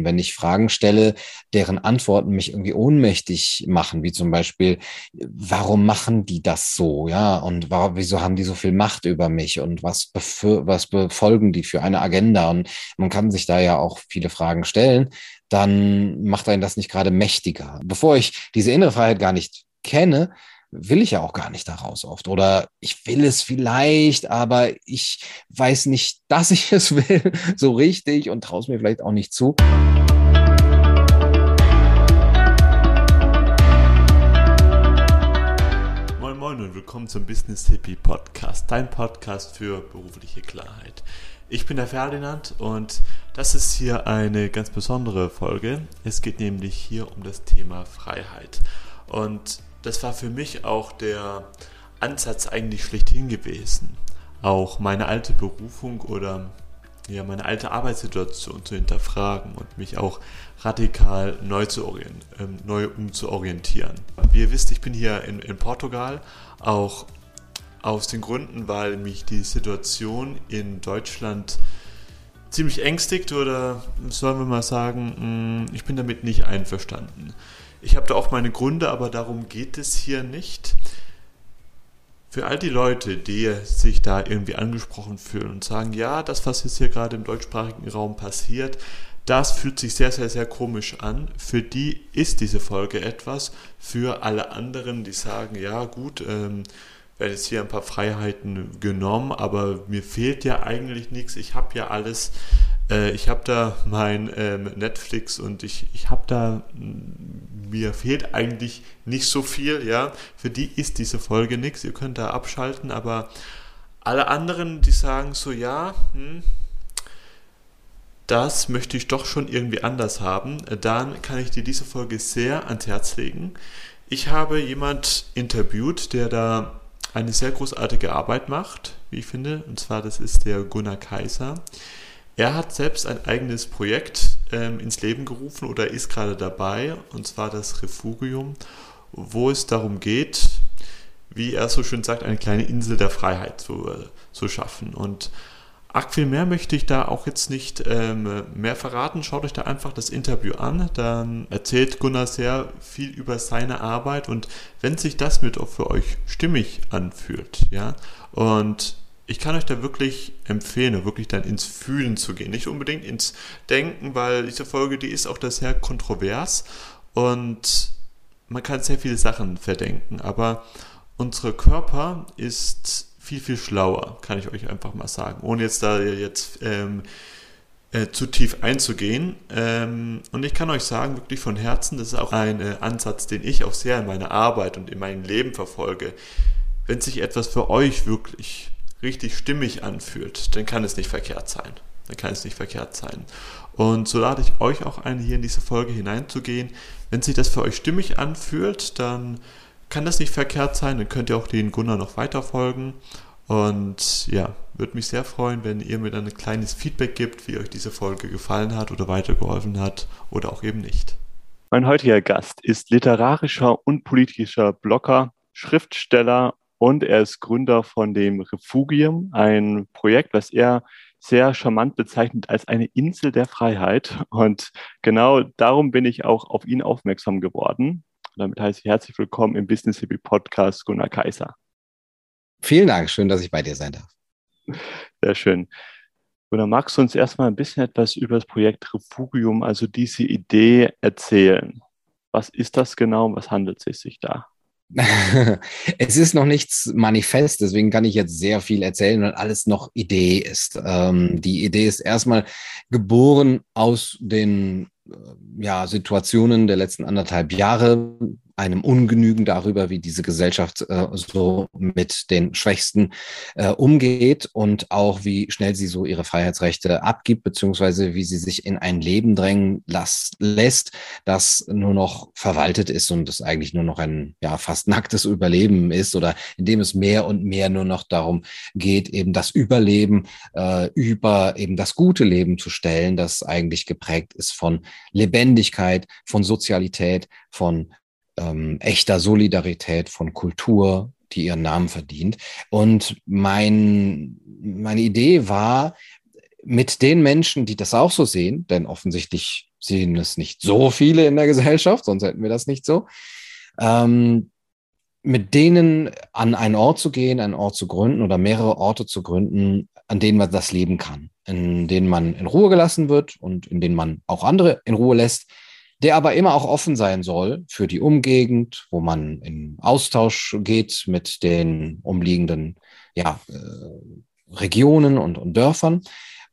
Antworten, wenn ich Fragen stelle, deren Antworten mich irgendwie ohnmächtig machen, wie zum Beispiel, warum machen die das so, ja, und warum, wieso haben die so viel Macht über mich und was, was befolgen die für eine Agenda? Und man kann sich da ja auch viele Fragen stellen, dann macht einen das nicht gerade mächtiger. Bevor ich diese innere Freiheit gar nicht kenne, will ich ja auch gar nicht daraus oft. Oder ich will es vielleicht, aber ich weiß nicht, dass ich es will, so richtig und traue es mir vielleicht auch nicht zu. Moin Moin und willkommen zum Business Hippie Podcast, dein Podcast für berufliche Klarheit. Ich bin der Ferdinand und das ist hier eine ganz besondere Folge. Es geht nämlich hier um das Thema Freiheit. Und das war für mich auch der Ansatz eigentlich schlechthin gewesen. Auch meine alte Berufung oder ja, meine alte Arbeitssituation zu hinterfragen und mich auch radikal neu, zu ähm, neu umzuorientieren. Wie ihr wisst, ich bin hier in, in Portugal, auch aus den Gründen, weil mich die Situation in Deutschland ziemlich ängstigt oder sollen wir mal sagen, mm, ich bin damit nicht einverstanden. Ich habe da auch meine Gründe, aber darum geht es hier nicht. Für all die Leute, die sich da irgendwie angesprochen fühlen und sagen, ja, das, was jetzt hier gerade im deutschsprachigen Raum passiert, das fühlt sich sehr, sehr, sehr komisch an. Für die ist diese Folge etwas. Für alle anderen, die sagen, ja gut, ähm, werde jetzt hier ein paar Freiheiten genommen, aber mir fehlt ja eigentlich nichts. Ich habe ja alles. Äh, ich habe da mein ähm, Netflix und ich, ich habe da mir fehlt eigentlich nicht so viel, ja. Für die ist diese Folge nichts, ihr könnt da abschalten, aber alle anderen, die sagen so, ja, hm, das möchte ich doch schon irgendwie anders haben, dann kann ich dir diese Folge sehr ans Herz legen. Ich habe jemand interviewt, der da eine sehr großartige Arbeit macht, wie ich finde, und zwar das ist der Gunnar Kaiser. Er hat selbst ein eigenes Projekt ähm, ins Leben gerufen oder ist gerade dabei, und zwar das Refugium, wo es darum geht, wie er so schön sagt, eine kleine Insel der Freiheit zu, äh, zu schaffen. Und arg viel mehr möchte ich da auch jetzt nicht ähm, mehr verraten. Schaut euch da einfach das Interview an. Dann erzählt Gunnar sehr viel über seine Arbeit und wenn sich das mit auch für euch stimmig anfühlt, ja, und ich kann euch da wirklich empfehlen, wirklich dann ins Fühlen zu gehen. Nicht unbedingt ins Denken, weil diese Folge, die ist auch da sehr kontrovers und man kann sehr viele Sachen verdenken. Aber unser Körper ist viel, viel schlauer, kann ich euch einfach mal sagen. Ohne jetzt da jetzt ähm, äh, zu tief einzugehen. Ähm, und ich kann euch sagen, wirklich von Herzen, das ist auch ein äh, Ansatz, den ich auch sehr in meiner Arbeit und in meinem Leben verfolge. Wenn sich etwas für euch wirklich richtig stimmig anfühlt, dann kann es nicht verkehrt sein. Dann kann es nicht verkehrt sein. Und so lade ich euch auch ein, hier in diese Folge hineinzugehen. Wenn sich das für euch stimmig anfühlt, dann kann das nicht verkehrt sein. Dann könnt ihr auch den Gunnar noch weiter folgen. Und ja, würde mich sehr freuen, wenn ihr mir dann ein kleines Feedback gibt, wie euch diese Folge gefallen hat oder weitergeholfen hat oder auch eben nicht. Mein heutiger Gast ist literarischer und politischer Blogger, Schriftsteller und er ist Gründer von dem Refugium, ein Projekt, was er sehr charmant bezeichnet als eine Insel der Freiheit. Und genau darum bin ich auch auf ihn aufmerksam geworden. Und damit heiße ich herzlich willkommen im Business Hippie Podcast Gunnar Kaiser. Vielen Dank, schön, dass ich bei dir sein darf. Sehr schön. Gunnar, magst du uns erstmal ein bisschen etwas über das Projekt Refugium, also diese Idee erzählen? Was ist das genau? Was handelt es sich da? es ist noch nichts manifest, deswegen kann ich jetzt sehr viel erzählen, weil alles noch Idee ist. Ähm, die Idee ist erstmal geboren aus den äh, ja, Situationen der letzten anderthalb Jahre, einem Ungenügen darüber, wie diese Gesellschaft äh, so mit den Schwächsten äh, umgeht und auch wie schnell sie so ihre Freiheitsrechte abgibt, beziehungsweise wie sie sich in ein Leben drängen las lässt, das nur noch verwaltet ist und es eigentlich nur noch ein ja fast nacktes Überleben ist oder in dem es mehr und mehr nur noch darum geht, eben das Überleben äh, über eben das gute Leben zu stellen, das eigentlich geprägt ist von Lebendigkeit, von Sozialität, von ähm, echter Solidarität, von Kultur, die ihren Namen verdient. Und mein, meine Idee war, mit den Menschen, die das auch so sehen, denn offensichtlich sind es nicht so viele in der Gesellschaft, sonst hätten wir das nicht so. Ähm, mit denen an einen Ort zu gehen, einen Ort zu gründen oder mehrere Orte zu gründen, an denen man das leben kann, in denen man in Ruhe gelassen wird und in denen man auch andere in Ruhe lässt, der aber immer auch offen sein soll für die Umgegend, wo man in Austausch geht mit den umliegenden ja, äh, Regionen und, und Dörfern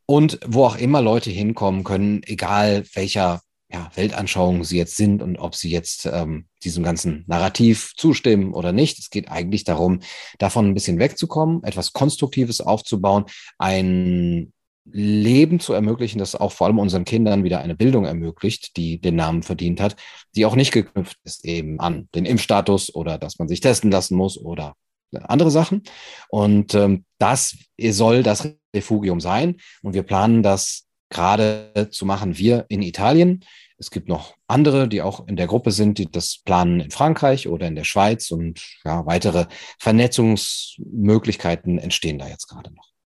und wo auch immer Leute hinkommen können, egal welcher ja, Weltanschauung sie jetzt sind und ob sie jetzt ähm, diesem ganzen Narrativ zustimmen oder nicht. Es geht eigentlich darum, davon ein bisschen wegzukommen, etwas Konstruktives aufzubauen, ein Leben zu ermöglichen, das auch vor allem unseren Kindern wieder eine Bildung ermöglicht, die den Namen verdient hat, die auch nicht geknüpft ist eben an den Impfstatus oder dass man sich testen lassen muss oder andere Sachen. Und ähm, das soll das Refugium sein. Und wir planen das gerade zu machen, wir in Italien. Es gibt noch andere, die auch in der Gruppe sind, die das planen in Frankreich oder in der Schweiz und ja, weitere Vernetzungsmöglichkeiten entstehen da jetzt gerade noch.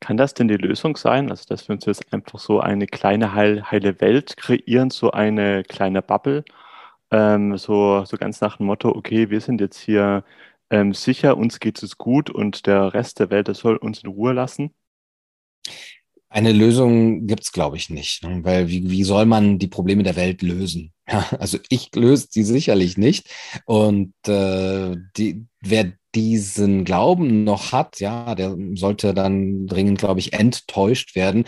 Kann das denn die Lösung sein? Also, dass wir uns jetzt einfach so eine kleine heil, heile Welt kreieren, so eine kleine Bubble, ähm, so, so ganz nach dem Motto, okay, wir sind jetzt hier ähm, sicher, uns geht es gut und der Rest der Welt, der soll uns in Ruhe lassen? Eine Lösung gibt es, glaube ich, nicht. Ne? Weil wie, wie soll man die Probleme der Welt lösen? Ja, also ich löse sie sicherlich nicht. Und äh, die, wer diesen Glauben noch hat, ja, der sollte dann dringend, glaube ich, enttäuscht werden,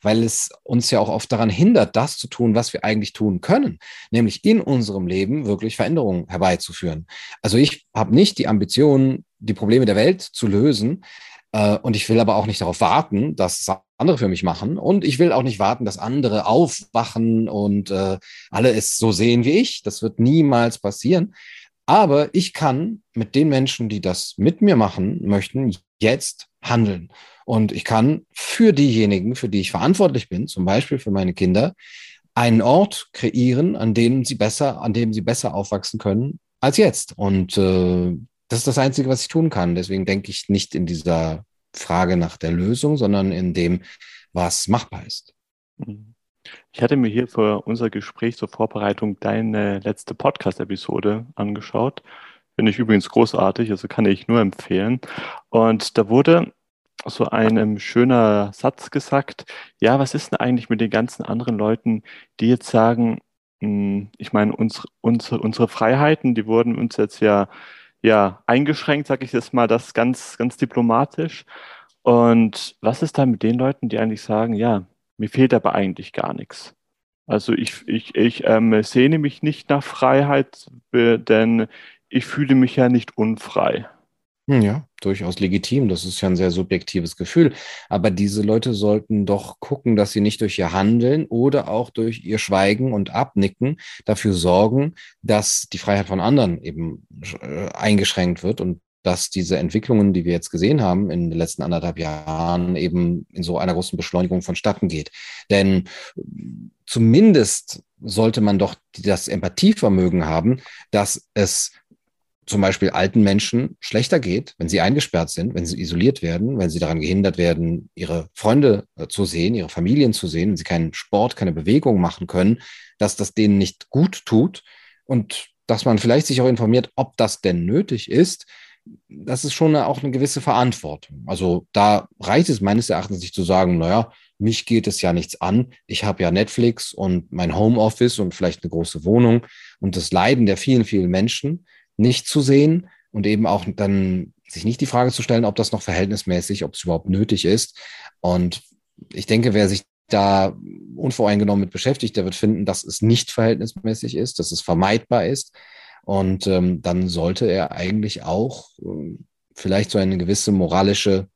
weil es uns ja auch oft daran hindert, das zu tun, was wir eigentlich tun können, nämlich in unserem Leben wirklich Veränderungen herbeizuführen. Also ich habe nicht die Ambition, die Probleme der Welt zu lösen, äh, und ich will aber auch nicht darauf warten, dass andere für mich machen. Und ich will auch nicht warten, dass andere aufwachen und äh, alle es so sehen wie ich. Das wird niemals passieren. Aber ich kann mit den Menschen, die das mit mir machen möchten, jetzt handeln. Und ich kann für diejenigen, für die ich verantwortlich bin, zum Beispiel für meine Kinder, einen Ort kreieren, an dem sie besser, an dem sie besser aufwachsen können als jetzt. Und äh, das ist das Einzige, was ich tun kann. Deswegen denke ich nicht in dieser Frage nach der Lösung, sondern in dem, was machbar ist. Ich hatte mir hier für unser Gespräch zur Vorbereitung deine letzte Podcast-Episode angeschaut. Finde ich übrigens großartig, also kann ich nur empfehlen. Und da wurde so ein schöner Satz gesagt, ja, was ist denn eigentlich mit den ganzen anderen Leuten, die jetzt sagen, hm, ich meine, unsere, unsere, unsere Freiheiten, die wurden uns jetzt ja ja, eingeschränkt, sage ich jetzt mal das ganz, ganz diplomatisch. Und was ist da mit den Leuten, die eigentlich sagen, ja, mir fehlt aber eigentlich gar nichts? Also ich, ich, ich ähm, sehne mich nicht nach Freiheit, denn ich fühle mich ja nicht unfrei. Hm, ja, durchaus legitim. Das ist ja ein sehr subjektives Gefühl. Aber diese Leute sollten doch gucken, dass sie nicht durch ihr Handeln oder auch durch ihr Schweigen und Abnicken dafür sorgen, dass die Freiheit von anderen eben äh, eingeschränkt wird und dass diese Entwicklungen, die wir jetzt gesehen haben in den letzten anderthalb Jahren, eben in so einer großen Beschleunigung vonstatten geht. Denn zumindest sollte man doch das Empathievermögen haben, dass es zum Beispiel alten Menschen schlechter geht, wenn sie eingesperrt sind, wenn sie isoliert werden, wenn sie daran gehindert werden, ihre Freunde äh, zu sehen, ihre Familien zu sehen, wenn sie keinen Sport, keine Bewegung machen können, dass das denen nicht gut tut und dass man vielleicht sich auch informiert, ob das denn nötig ist. Das ist schon auch eine gewisse Verantwortung. Also da reicht es meines Erachtens nicht zu sagen, naja, mich geht es ja nichts an. Ich habe ja Netflix und mein Homeoffice und vielleicht eine große Wohnung und das Leiden der vielen, vielen Menschen nicht zu sehen und eben auch dann sich nicht die Frage zu stellen, ob das noch verhältnismäßig, ob es überhaupt nötig ist. Und ich denke, wer sich da unvoreingenommen mit beschäftigt, der wird finden, dass es nicht verhältnismäßig ist, dass es vermeidbar ist. Und ähm, dann sollte er eigentlich auch äh, vielleicht so eine gewisse moralische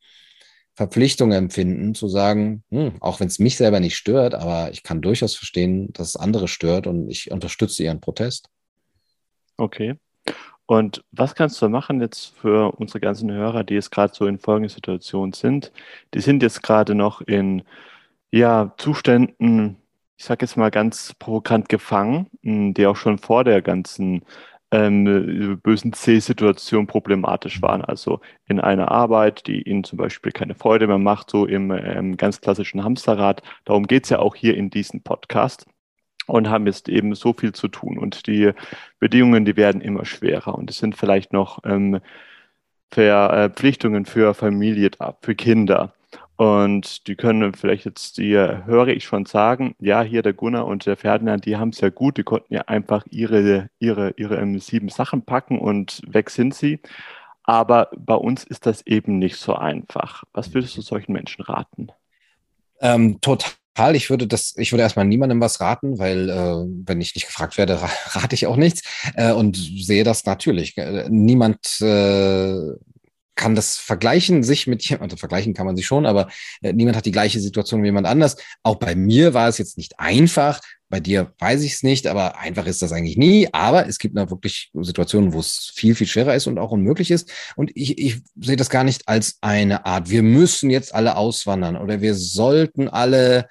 Verpflichtung empfinden, zu sagen, hm, auch wenn es mich selber nicht stört, aber ich kann durchaus verstehen, dass es andere stört und ich unterstütze ihren Protest. Okay. Und was kannst du machen jetzt für unsere ganzen Hörer, die jetzt gerade so in folgender Situation sind? Die sind jetzt gerade noch in ja, Zuständen, ich sage jetzt mal ganz provokant gefangen, hm, die auch schon vor der ganzen ähm, bösen C-Situation problematisch waren. Also in einer Arbeit, die ihnen zum Beispiel keine Freude mehr macht, so im ähm, ganz klassischen Hamsterrad. Darum geht es ja auch hier in diesem Podcast. und haben jetzt eben so viel zu tun. Und die Bedingungen, die werden immer schwerer. Und es sind vielleicht noch ähm, Verpflichtungen für Familie da, für Kinder. Und die können vielleicht jetzt, die höre ich schon sagen, ja, hier der Gunnar und der Ferdinand, die haben es ja gut, die konnten ja einfach ihre, ihre, ihre ähm, sieben Sachen packen und weg sind sie. Aber bei uns ist das eben nicht so einfach. Was würdest du solchen Menschen raten? Ähm, total ich würde das, ich würde erstmal niemandem was raten, weil äh, wenn ich nicht gefragt werde, rate ich auch nichts äh, und sehe das natürlich. Äh, niemand äh, kann das vergleichen, sich mit jemandem, also vergleichen kann man sich schon, aber äh, niemand hat die gleiche Situation wie jemand anders. Auch bei mir war es jetzt nicht einfach. Bei dir weiß ich es nicht, aber einfach ist das eigentlich nie. Aber es gibt da wirklich Situationen, wo es viel, viel schwerer ist und auch unmöglich ist. Und ich, ich sehe das gar nicht als eine Art, wir müssen jetzt alle auswandern oder wir sollten alle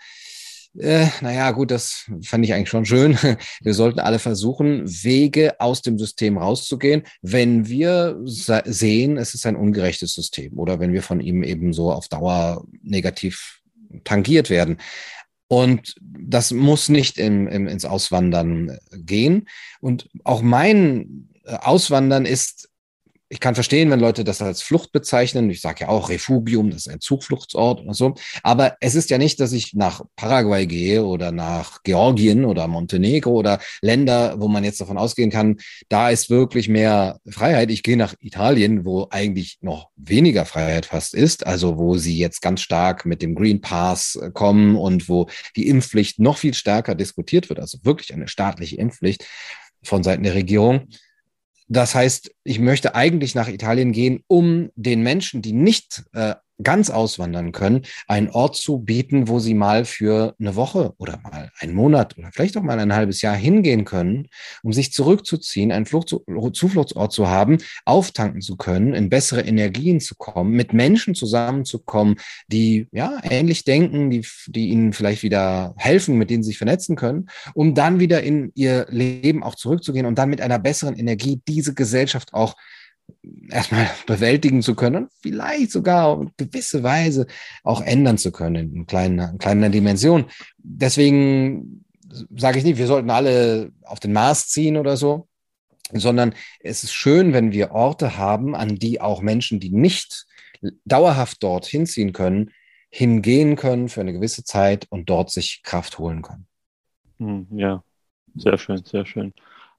äh, naja, gut, das fand ich eigentlich schon schön. Wir sollten alle versuchen, Wege aus dem System rauszugehen, wenn wir sehen, es ist ein ungerechtes System oder wenn wir von ihm eben so auf Dauer negativ tangiert werden. Und das muss nicht im, im, ins Auswandern gehen. Und auch mein Auswandern ist ich kann verstehen, wenn Leute das als Flucht bezeichnen. Ich sage ja auch Refugium, das ist ein Zugfluchtsort oder so. Aber es ist ja nicht, dass ich nach Paraguay gehe oder nach Georgien oder Montenegro oder Länder, wo man jetzt davon ausgehen kann, da ist wirklich mehr Freiheit. Ich gehe nach Italien, wo eigentlich noch weniger Freiheit fast ist, also wo sie jetzt ganz stark mit dem Green Pass äh, kommen und wo die Impfpflicht noch viel stärker diskutiert wird, also wirklich eine staatliche Impfpflicht von Seiten der Regierung. Das heißt, ich möchte eigentlich nach Italien gehen, um den Menschen, die nicht äh, ganz auswandern können, einen Ort zu bieten, wo sie mal für eine Woche oder mal einen Monat oder vielleicht auch mal ein halbes Jahr hingehen können, um sich zurückzuziehen, einen Flucht Zufluchtsort zu haben, auftanken zu können, in bessere Energien zu kommen, mit Menschen zusammenzukommen, die ja ähnlich denken, die, die ihnen vielleicht wieder helfen, mit denen sie sich vernetzen können, um dann wieder in ihr Leben auch zurückzugehen und dann mit einer besseren Energie diese Gesellschaft auch erstmal bewältigen zu können, vielleicht sogar auf gewisse Weise auch ändern zu können in kleiner, in kleiner Dimension. Deswegen sage ich nicht, wir sollten alle auf den Mars ziehen oder so, sondern es ist schön, wenn wir Orte haben, an die auch Menschen, die nicht dauerhaft dort hinziehen können, hingehen können für eine gewisse Zeit und dort sich Kraft holen können. Hm, ja, sehr schön, sehr schön.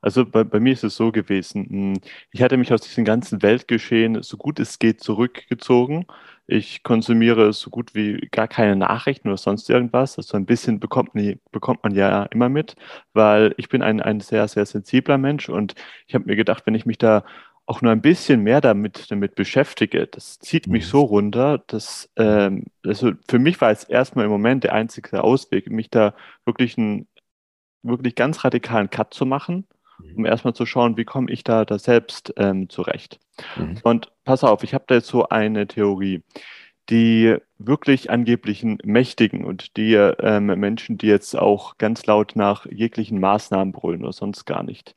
Also bei, bei, mir ist es so gewesen, hm, ich hatte mich aus diesem ganzen Weltgeschehen so gut es geht zurückgezogen. Ich konsumiere so gut wie gar keine Nachrichten oder sonst irgendwas. Also ein bisschen bekommt, bekommt man ja immer mit, weil ich bin ein, ein sehr, sehr sensibler Mensch und ich habe mir gedacht, wenn ich mich da auch nur ein bisschen mehr damit, damit beschäftige, das zieht mich mhm. so runter, dass ähm, also für mich war es erstmal im Moment der einzige Ausweg, mich da wirklich einen wirklich ganz radikalen Cut zu machen um erstmal zu schauen, wie komme ich da, da selbst ähm, zurecht. Mhm. Und pass auf, ich habe da jetzt so eine Theorie. Die wirklich angeblichen Mächtigen und die ähm, Menschen, die jetzt auch ganz laut nach jeglichen Maßnahmen brüllen oder sonst gar nicht.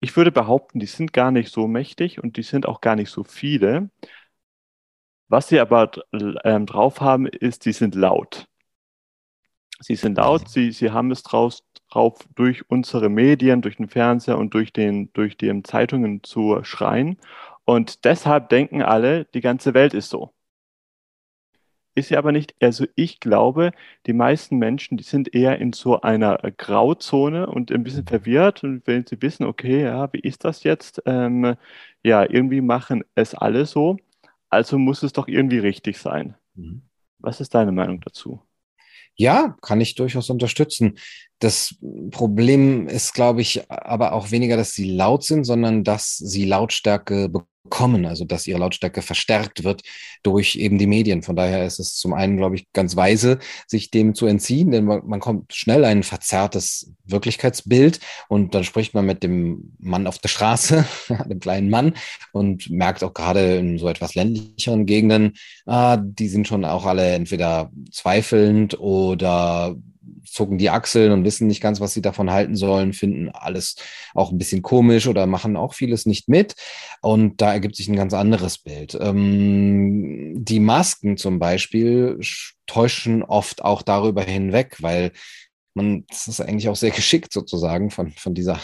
Ich würde behaupten, die sind gar nicht so mächtig und die sind auch gar nicht so viele. Was sie aber ähm, drauf haben, ist, die sind laut. Sie sind laut, sie, sie haben es draus, drauf, durch unsere Medien, durch den Fernseher und durch, den, durch die Zeitungen zu schreien. Und deshalb denken alle, die ganze Welt ist so. Ist sie aber nicht. Also ich glaube, die meisten Menschen, die sind eher in so einer Grauzone und ein bisschen verwirrt. Und wenn sie wissen, okay, ja, wie ist das jetzt? Ähm, ja, irgendwie machen es alle so. Also muss es doch irgendwie richtig sein. Mhm. Was ist deine Meinung dazu? Ja, kann ich durchaus unterstützen. Das Problem ist, glaube ich, aber auch weniger, dass sie laut sind, sondern dass sie Lautstärke bekommen, also dass ihre Lautstärke verstärkt wird durch eben die Medien. Von daher ist es zum einen, glaube ich, ganz weise, sich dem zu entziehen, denn man, man kommt schnell ein verzerrtes Wirklichkeitsbild und dann spricht man mit dem Mann auf der Straße, dem kleinen Mann und merkt auch gerade in so etwas ländlicheren Gegenden, ah, die sind schon auch alle entweder zweifelnd oder zucken die Achseln und wissen nicht ganz, was sie davon halten sollen, finden alles auch ein bisschen komisch oder machen auch vieles nicht mit. Und da ergibt sich ein ganz anderes Bild. Ähm, die Masken zum Beispiel täuschen oft auch darüber hinweg, weil man, das ist eigentlich auch sehr geschickt sozusagen von, von dieser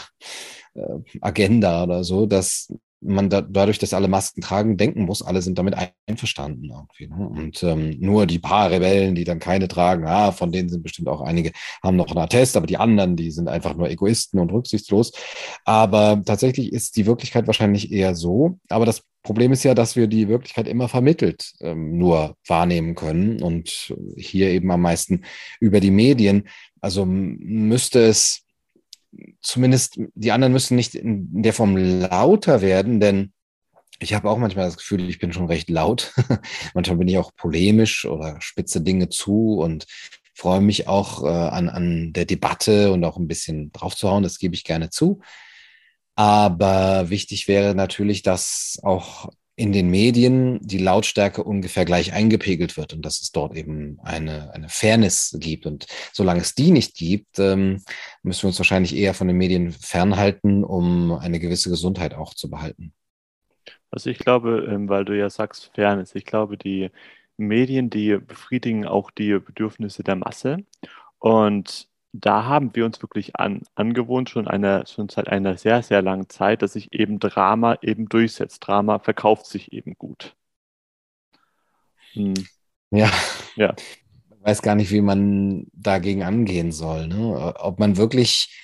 äh, Agenda oder so, dass man da, dadurch, dass alle Masken tragen, denken muss, alle sind damit einverstanden irgendwie. Ne? Und ähm, nur die paar Rebellen, die dann keine tragen, ah, von denen sind bestimmt auch einige, haben noch einen Attest, aber die anderen, die sind einfach nur Egoisten und rücksichtslos. Aber tatsächlich ist die Wirklichkeit wahrscheinlich eher so. Aber das Problem ist ja, dass wir die Wirklichkeit immer vermittelt ähm, nur wahrnehmen können und hier eben am meisten über die Medien. Also müsste es zumindest die anderen müssen nicht in der Form lauter werden, denn ich habe auch manchmal das Gefühl, ich bin schon recht laut. manchmal bin ich auch polemisch oder spitze Dinge zu und freue mich auch äh, an, an der Debatte und auch ein bisschen draufzuhauen. Das gebe ich gerne zu. Aber wichtig wäre natürlich, dass auch in den Medien die Lautstärke ungefähr gleich eingepegelt wird und dass es dort eben eine, eine Fairness gibt. Und solange es die nicht gibt, ähm, müssen wir uns wahrscheinlich eher von den Medien fernhalten, um eine gewisse Gesundheit auch zu behalten. Also ich glaube, ähm, weil du ja sagst Fairness, ich glaube, die Medien, die befriedigen auch die Bedürfnisse der Masse. Und da haben wir uns wirklich an, angewohnt, schon, eine, schon seit einer sehr, sehr langen Zeit, dass sich eben Drama eben durchsetzt. Drama verkauft sich eben gut. Hm. Ja. ja. Ich weiß gar nicht, wie man dagegen angehen soll. Ne? Ob man wirklich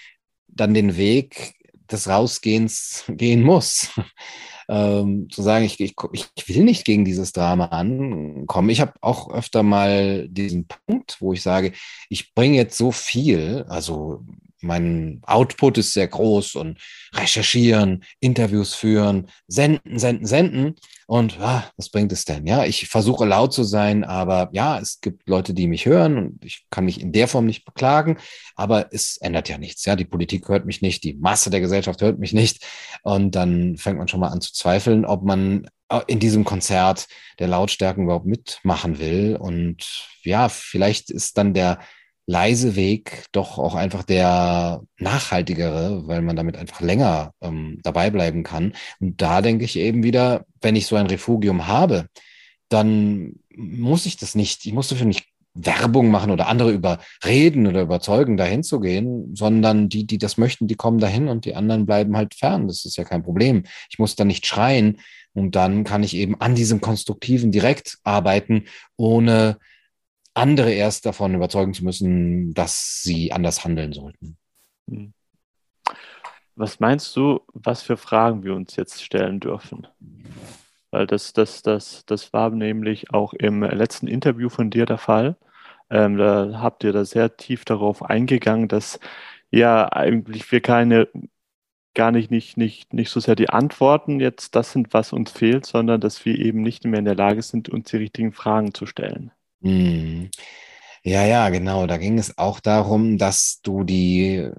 dann den Weg des Rausgehens gehen muss ähm, zu sagen, ich, ich, ich will nicht gegen dieses Drama ankommen. Ich habe auch öfter mal diesen Punkt, wo ich sage, ich bringe jetzt so viel, also mein Output ist sehr groß und recherchieren, Interviews führen, senden, senden, senden. Und ah, was bringt es denn? Ja, ich versuche laut zu sein, aber ja, es gibt Leute, die mich hören und ich kann mich in der Form nicht beklagen, aber es ändert ja nichts. Ja, die Politik hört mich nicht, die Masse der Gesellschaft hört mich nicht. Und dann fängt man schon mal an zu zweifeln, ob man äh, in diesem Konzert der Lautstärken überhaupt mitmachen will. Und ja, vielleicht ist dann der leise Weg doch auch einfach der nachhaltigere, weil man damit einfach länger ähm, dabei bleiben kann. Und da denke ich eben wieder, wenn ich so ein Refugium habe, dann muss ich das nicht, ich muss dafür nicht Werbung machen oder andere überreden oder überzeugen, dahin zu gehen, sondern die, die das möchten, die kommen dahin und die anderen bleiben halt fern. Das ist ja kein Problem. Ich muss da nicht schreien und dann kann ich eben an diesem Konstruktiven direkt arbeiten, ohne andere erst davon überzeugen zu müssen, dass sie anders handeln sollten. Hm. Was meinst du, was für Fragen wir uns jetzt stellen dürfen? Weil das, das, das, das war nämlich auch im letzten Interview von dir der Fall. Ähm, da habt ihr da sehr tief darauf eingegangen, dass ja eigentlich wir keine, gar nicht, nicht, nicht, nicht so sehr die Antworten jetzt das sind, was uns fehlt, sondern dass wir eben nicht mehr in der Lage sind, uns die richtigen Fragen zu stellen. Mhm. Ja, ja, genau. Da ging es auch darum, dass du die,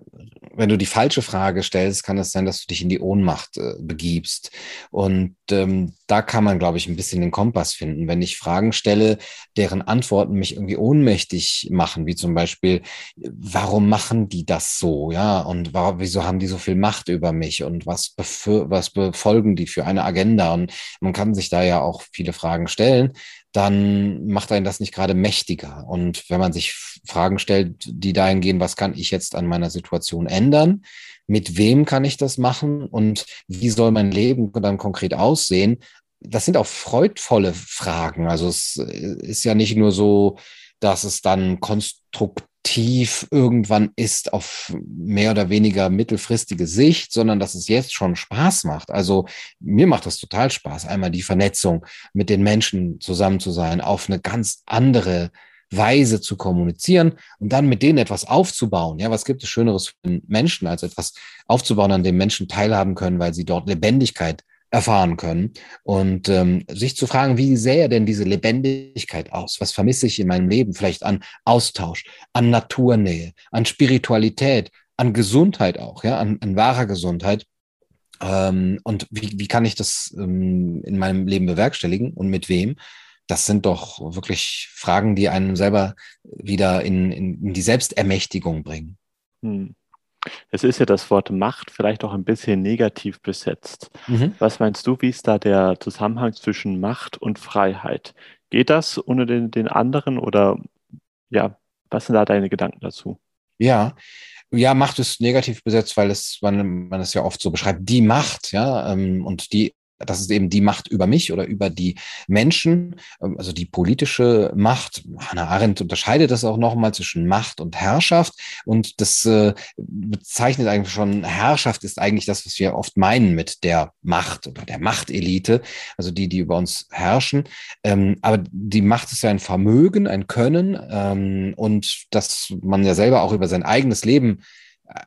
wenn du die falsche Frage stellst, kann es sein, dass du dich in die Ohnmacht äh, begibst. Und ähm, da kann man, glaube ich, ein bisschen den Kompass finden. Wenn ich Fragen stelle, deren Antworten mich irgendwie ohnmächtig machen, wie zum Beispiel, warum machen die das so? Ja, und warum, wieso haben die so viel Macht über mich? Und was, was befolgen die für eine Agenda? Und man kann sich da ja auch viele Fragen stellen dann macht einen das nicht gerade mächtiger. Und wenn man sich Fragen stellt, die dahin gehen, was kann ich jetzt an meiner Situation ändern? Mit wem kann ich das machen? Und wie soll mein Leben dann konkret aussehen? Das sind auch freudvolle Fragen. Also es ist ja nicht nur so, dass es dann konstruktiv tief irgendwann ist auf mehr oder weniger mittelfristige Sicht, sondern dass es jetzt schon Spaß macht. Also mir macht das total Spaß, einmal die Vernetzung mit den Menschen zusammen zu sein, auf eine ganz andere Weise zu kommunizieren und dann mit denen etwas aufzubauen. Ja, was gibt es Schöneres für Menschen, als etwas aufzubauen, an dem Menschen teilhaben können, weil sie dort Lebendigkeit erfahren können und ähm, sich zu fragen, wie sähe denn diese Lebendigkeit aus? Was vermisse ich in meinem Leben? Vielleicht an Austausch, an Naturnähe, an Spiritualität, an Gesundheit auch, ja, an, an wahrer Gesundheit. Ähm, und wie, wie kann ich das ähm, in meinem Leben bewerkstelligen und mit wem? Das sind doch wirklich Fragen, die einen selber wieder in, in, in die Selbstermächtigung bringen. Hm. Es ist ja das Wort Macht vielleicht auch ein bisschen negativ besetzt. Mhm. Was meinst du, wie ist da der Zusammenhang zwischen Macht und Freiheit? Geht das ohne den, den anderen oder ja, was sind da deine Gedanken dazu? Ja, ja, Macht ist negativ besetzt, weil es, man, man es ja oft so beschreibt, die Macht, ja, ähm, und die das ist eben die Macht über mich oder über die Menschen, ähm, also die politische Macht. Hannah Arendt unterscheidet das auch nochmal zwischen Macht und Herrschaft. Und das äh, bezeichnet eigentlich schon, Herrschaft ist eigentlich das, was wir oft meinen mit der Macht oder der Machtelite, also die, die über uns herrschen. Ähm, aber die Macht ist ja ein Vermögen, ein Können ähm, und dass man ja selber auch über sein eigenes Leben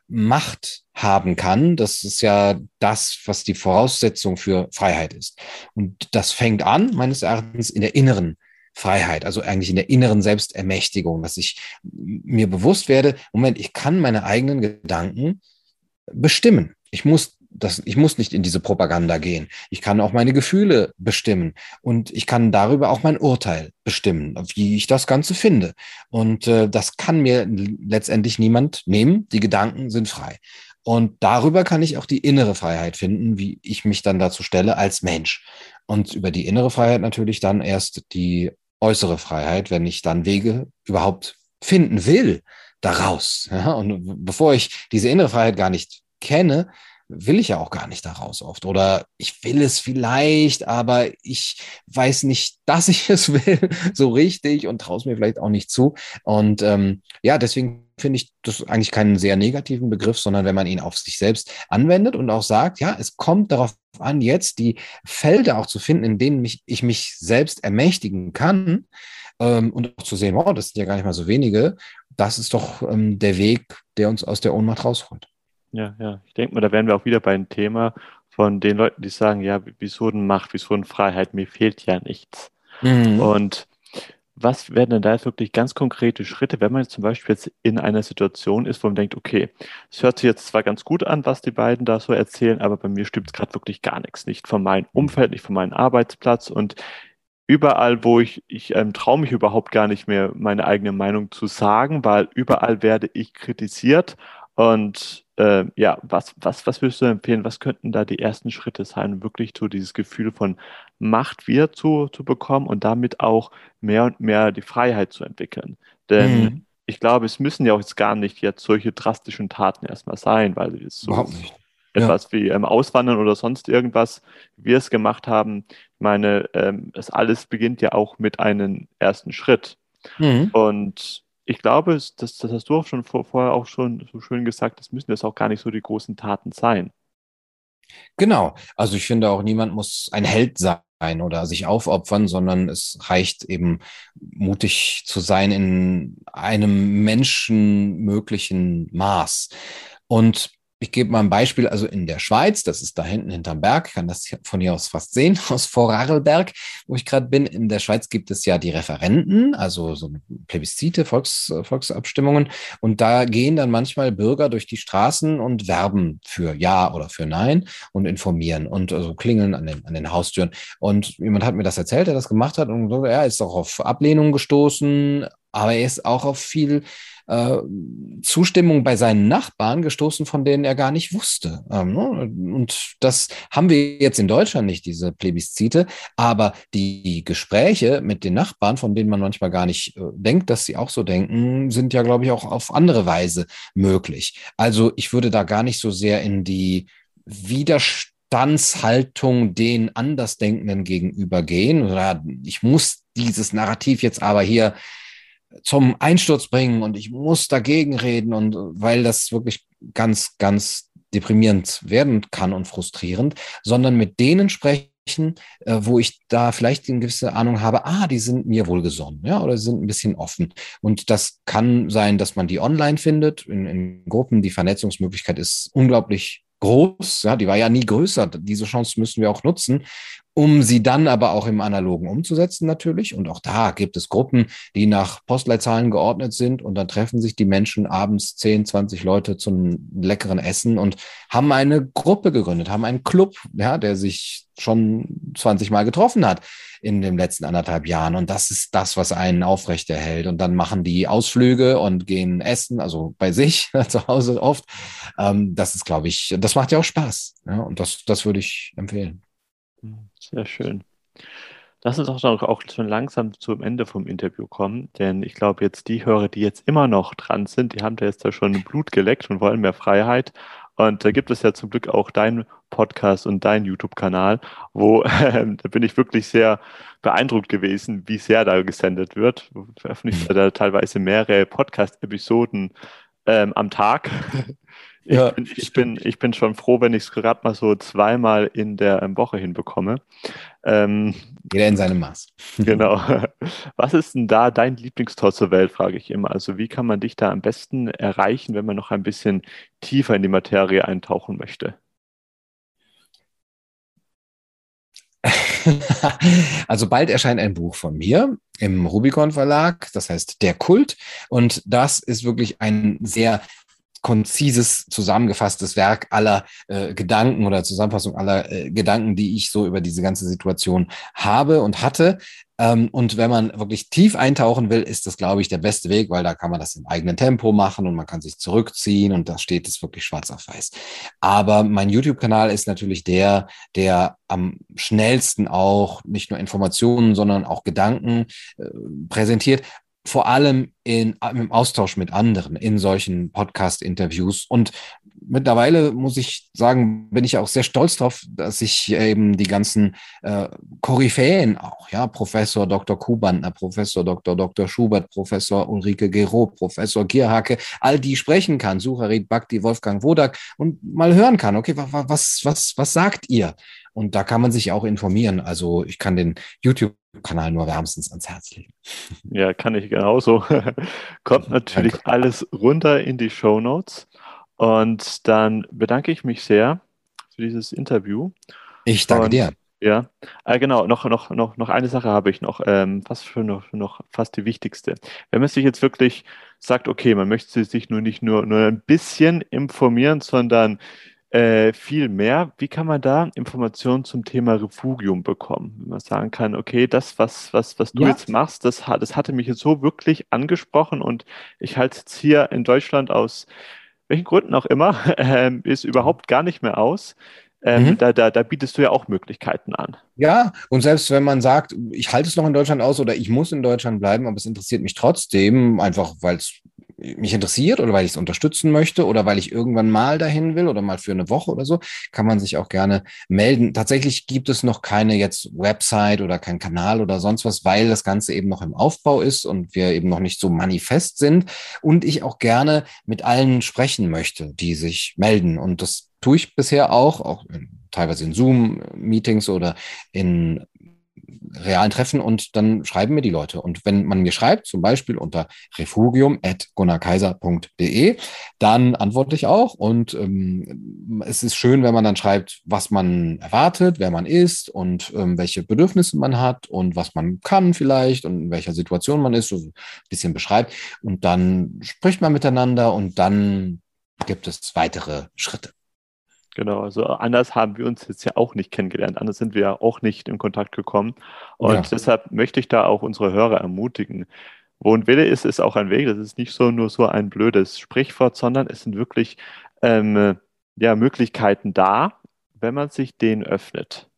Macht haben kann. Das ist ja das, was die Voraussetzung für Freiheit ist. Und das fängt an, meines Erachtens, in der inneren Freiheit, also eigentlich in der inneren Selbstermächtigung, dass ich mir bewusst werde, Moment, ich kann meine eigenen Gedanken bestimmen. Ich muss das, ich muss nicht in diese Propaganda gehen. Ich kann auch meine Gefühle bestimmen und ich kann darüber auch mein Urteil bestimmen, wie ich das Ganze finde. Und äh, das kann mir letztendlich niemand nehmen. Die Gedanken sind frei. Und darüber kann ich auch die innere Freiheit finden, wie ich mich dann dazu stelle als Mensch. Und über die innere Freiheit natürlich dann erst die äußere Freiheit, wenn ich dann Wege überhaupt finden will daraus. Ja, und bevor ich diese innere Freiheit gar nicht kenne, will ich ja auch gar nicht daraus oft. Oder ich will es vielleicht, aber ich weiß nicht, dass ich es will, so richtig und traue es mir vielleicht auch nicht zu. Und ähm, ja, deswegen finde ich das eigentlich keinen sehr negativen Begriff, sondern wenn man ihn auf sich selbst anwendet und auch sagt, ja, es kommt darauf an, jetzt die Felder auch zu finden, in denen mich, ich mich selbst ermächtigen kann ähm, und auch zu sehen, wow, das sind ja gar nicht mal so wenige. Das ist doch ähm, der Weg, der uns aus der Ohnmacht rausholt. Ja, ja. Ich denke mal, da wären wir auch wieder bei einem Thema von den Leuten, die sagen, ja, wieso denn Macht, wieso denn Freiheit, mir fehlt ja nichts. Mhm. Und was wären denn da jetzt wirklich ganz konkrete Schritte, wenn man jetzt zum Beispiel jetzt in einer Situation ist, wo man denkt, okay, es hört sich jetzt zwar ganz gut an, was die beiden da so erzählen, aber bei mir stimmt es gerade wirklich gar nichts. Nicht von meinem Umfeld, nicht von meinem Arbeitsplatz und überall, wo ich, ich ähm, traue mich überhaupt gar nicht mehr, meine eigene Meinung zu sagen, weil überall werde ich kritisiert und äh, ja, was, was, was würdest du empfehlen? Was könnten da die ersten Schritte sein, wirklich so dieses Gefühl von Macht wieder zu, zu bekommen und damit auch mehr und mehr die Freiheit zu entwickeln? Denn mhm. ich glaube, es müssen ja auch jetzt gar nicht jetzt solche drastischen Taten erstmal sein, weil es so etwas ja. wie ähm, Auswandern oder sonst irgendwas, wie wir es gemacht haben. Ich meine, ähm, es alles beginnt ja auch mit einem ersten Schritt. Mhm. Und ich glaube, das, das hast du auch schon vor, vorher auch schon so schön gesagt, das müssen jetzt auch gar nicht so die großen Taten sein. Genau. Also ich finde auch, niemand muss ein Held sein oder sich aufopfern, sondern es reicht eben mutig zu sein in einem menschenmöglichen Maß. Und ich gebe mal ein Beispiel, also in der Schweiz, das ist da hinten hinterm Berg, kann das von hier aus fast sehen, aus Vorarlberg, wo ich gerade bin. In der Schweiz gibt es ja die Referenten, also so Plebiszite, Volks, Volksabstimmungen. Und da gehen dann manchmal Bürger durch die Straßen und werben für Ja oder für Nein und informieren und also klingeln an den, an den Haustüren. Und jemand hat mir das erzählt, der das gemacht hat und so, er ist auch auf Ablehnung gestoßen, aber er ist auch auf viel äh, Zustimmung bei seinen Nachbarn gestoßen, von denen er gar nicht wusste. Ähm, ne? Und das haben wir jetzt in Deutschland nicht, diese Plebiszite, aber die Gespräche mit den Nachbarn, von denen man manchmal gar nicht äh, denkt, dass sie auch so denken, sind ja, glaube ich, auch auf andere Weise möglich. Also ich würde da gar nicht so sehr in die Widerstandshaltung den Andersdenkenden gegenübergehen. Oder ich muss dieses Narrativ jetzt aber hier zum Einsturz bringen und ich muss dagegen reden und weil das wirklich ganz, ganz deprimierend werden kann und frustrierend, sondern mit denen sprechen, äh, wo ich da vielleicht eine gewisse Ahnung habe, ah, die sind mir wohlgesonnen, ja, oder sind ein bisschen offen. Und das kann sein, dass man die online findet, in, in Gruppen. Die Vernetzungsmöglichkeit ist unglaublich groß, ja, die war ja nie größer. Diese Chance müssen wir auch nutzen um sie dann aber auch im Analogen umzusetzen natürlich. Und auch da gibt es Gruppen, die nach Postleitzahlen geordnet sind und dann treffen sich die Menschen abends 10, 20 Leute zum leckeren Essen und haben eine Gruppe gegründet, haben einen Club, ja, der sich schon 20 Mal getroffen hat in den letzten anderthalb Jahren. Und das ist das, was einen aufrechterhält. Und dann machen die Ausflüge und gehen essen, also bei sich zu Hause oft. Ähm, das ist, glaube ich, das macht ja auch Spaß. Ja, und das, das würde ich empfehlen. Sehr schön. Lass uns doch auch schon langsam zum Ende vom Interview kommen, denn ich glaube jetzt die Hörer, die jetzt immer noch dran sind, die haben da jetzt da schon Blut geleckt und wollen mehr Freiheit. Und da gibt es ja zum Glück auch deinen Podcast und deinen YouTube-Kanal, wo äh, da bin ich wirklich sehr beeindruckt gewesen, wie sehr da gesendet wird. Veröffentlicht mhm. da teilweise mehrere Podcast-Episoden ähm, am Tag. Ich, ja, bin, ich, bin, ich bin schon froh, wenn ich es gerade mal so zweimal in der ähm, Woche hinbekomme. Ähm, Jeder in seinem Maß. Genau. Was ist denn da dein Lieblingstor zur Welt, frage ich immer. Also wie kann man dich da am besten erreichen, wenn man noch ein bisschen tiefer in die Materie eintauchen möchte? also bald erscheint ein Buch von mir im Rubicon Verlag, das heißt Der Kult. Und das ist wirklich ein sehr konzises, zusammengefasstes Werk aller äh, Gedanken oder Zusammenfassung aller äh, Gedanken, die ich so über diese ganze Situation habe und hatte. Ähm, und wenn man wirklich tief eintauchen will, ist das, glaube ich, der beste Weg, weil da kann man das im eigenen Tempo machen und man kann sich zurückziehen und da steht es wirklich schwarz auf weiß. Aber mein YouTube-Kanal ist natürlich der, der am schnellsten auch nicht nur Informationen, sondern auch Gedanken äh, präsentiert vor allem in, im Austausch mit anderen in solchen Podcast-Interviews. Und mittlerweile muss ich sagen, bin ich auch sehr stolz darauf, dass ich eben die ganzen äh, Koryphäen auch, ja, Professor Dr. Kubantner, Professor Dr. Dr. Schubert, Professor Ulrike Gero, Professor Gierhake, all die sprechen kann, Sucharit Bhakti, Wolfgang Wodak und mal hören kann, okay, was, was, was sagt ihr? Und da kann man sich auch informieren. Also ich kann den YouTube-Kanal nur wärmstens ans Herz legen. Ja, kann ich genauso. Kommt natürlich Danke. alles runter in die Show Notes. Und dann bedanke ich mich sehr für dieses Interview. Ich danke Und, dir. Ja, äh, genau, noch, noch, noch, noch eine Sache habe ich noch, ähm, fast schon noch, noch fast die wichtigste. Wenn man sich jetzt wirklich sagt, okay, man möchte sich nur nicht nur, nur ein bisschen informieren, sondern äh, viel mehr. Wie kann man da Informationen zum Thema Refugium bekommen? Wenn man sagen kann, okay, das, was, was, was du ja. jetzt machst, das, das hatte mich jetzt so wirklich angesprochen und ich halte es hier in Deutschland aus welchen Gründen auch immer, äh, ist überhaupt gar nicht mehr aus. Ähm, mhm. da, da, da bietest du ja auch Möglichkeiten an. Ja, und selbst wenn man sagt, ich halte es noch in Deutschland aus oder ich muss in Deutschland bleiben, aber es interessiert mich trotzdem, einfach weil es mich interessiert oder weil ich es unterstützen möchte oder weil ich irgendwann mal dahin will oder mal für eine Woche oder so, kann man sich auch gerne melden. Tatsächlich gibt es noch keine jetzt Website oder kein Kanal oder sonst was, weil das Ganze eben noch im Aufbau ist und wir eben noch nicht so manifest sind und ich auch gerne mit allen sprechen möchte, die sich melden. Und das tue ich bisher auch, auch teilweise in Zoom-Meetings oder in realen Treffen und dann schreiben mir die Leute. Und wenn man mir schreibt, zum Beispiel unter refugium.gunnarkaiser.de, dann antworte ich auch. Und ähm, es ist schön, wenn man dann schreibt, was man erwartet, wer man ist und ähm, welche Bedürfnisse man hat und was man kann vielleicht und in welcher Situation man ist, so ein bisschen beschreibt. Und dann spricht man miteinander und dann gibt es weitere Schritte. Genau, also anders haben wir uns jetzt ja auch nicht kennengelernt, anders sind wir ja auch nicht in Kontakt gekommen. Und ja. deshalb möchte ich da auch unsere Hörer ermutigen. Wo ein Wille ist, ist auch ein Weg. Das ist nicht so nur so ein blödes Sprichwort, sondern es sind wirklich ähm, ja, Möglichkeiten da, wenn man sich denen öffnet.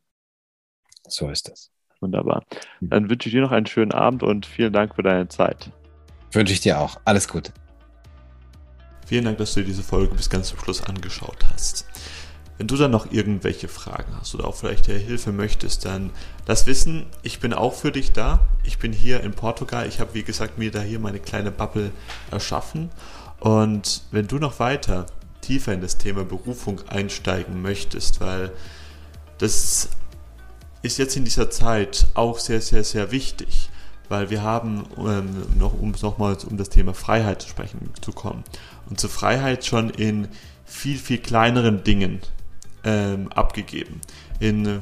So ist es. Wunderbar. Mhm. Dann wünsche ich dir noch einen schönen Abend und vielen Dank für deine Zeit. Wünsche ich dir auch. Alles Gute. Vielen Dank, dass du dir diese Folge bis ganz zum Schluss angeschaut hast. Wenn du dann noch irgendwelche Fragen hast oder auch vielleicht Hilfe möchtest, dann lass wissen, ich bin auch für dich da. Ich bin hier in Portugal. Ich habe, wie gesagt, mir da hier meine kleine Bubble erschaffen. Und wenn du noch weiter tiefer in das Thema Berufung einsteigen möchtest, weil das ist jetzt in dieser Zeit auch sehr, sehr, sehr wichtig, weil wir haben, ähm, noch, um nochmals um das Thema Freiheit zu sprechen zu kommen, und zur Freiheit schon in viel, viel kleineren Dingen ähm, abgegeben. In äh,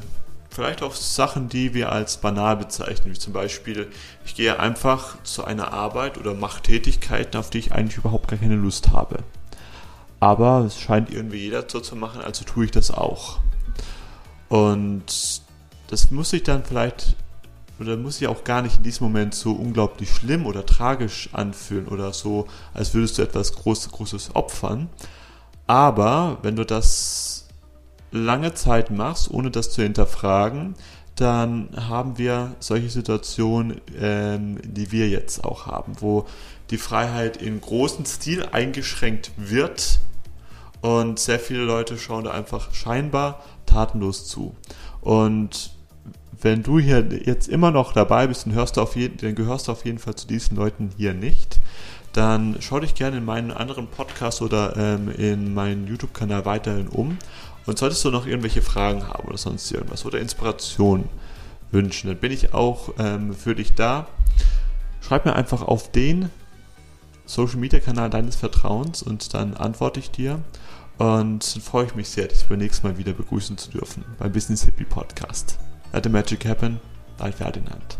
vielleicht auch Sachen, die wir als banal bezeichnen, wie zum Beispiel, ich gehe einfach zu einer Arbeit oder mache Tätigkeiten, auf die ich eigentlich überhaupt gar keine Lust habe. Aber es scheint irgendwie jeder so zu machen, also tue ich das auch. Und das muss sich dann vielleicht, oder muss sich auch gar nicht in diesem Moment so unglaublich schlimm oder tragisch anfühlen oder so, als würdest du etwas Großes, Großes opfern. Aber wenn du das lange Zeit machst, ohne das zu hinterfragen, dann haben wir solche Situationen, ähm, die wir jetzt auch haben, wo die Freiheit in großem Stil eingeschränkt wird und sehr viele Leute schauen da einfach scheinbar tatenlos zu. Und wenn du hier jetzt immer noch dabei bist, dann, hörst du auf jeden, dann gehörst du auf jeden Fall zu diesen Leuten hier nicht. Dann schau dich gerne in meinen anderen Podcast oder ähm, in meinen YouTube-Kanal weiterhin um. Und solltest du noch irgendwelche Fragen haben oder sonst irgendwas oder Inspiration wünschen, dann bin ich auch ähm, für dich da. Schreib mir einfach auf den Social Media Kanal deines Vertrauens und dann antworte ich dir. Und dann freue ich mich sehr, dich beim nächsten Mal wieder begrüßen zu dürfen beim Business Hippie Podcast. Let the Magic Happen, dein Ferdinand.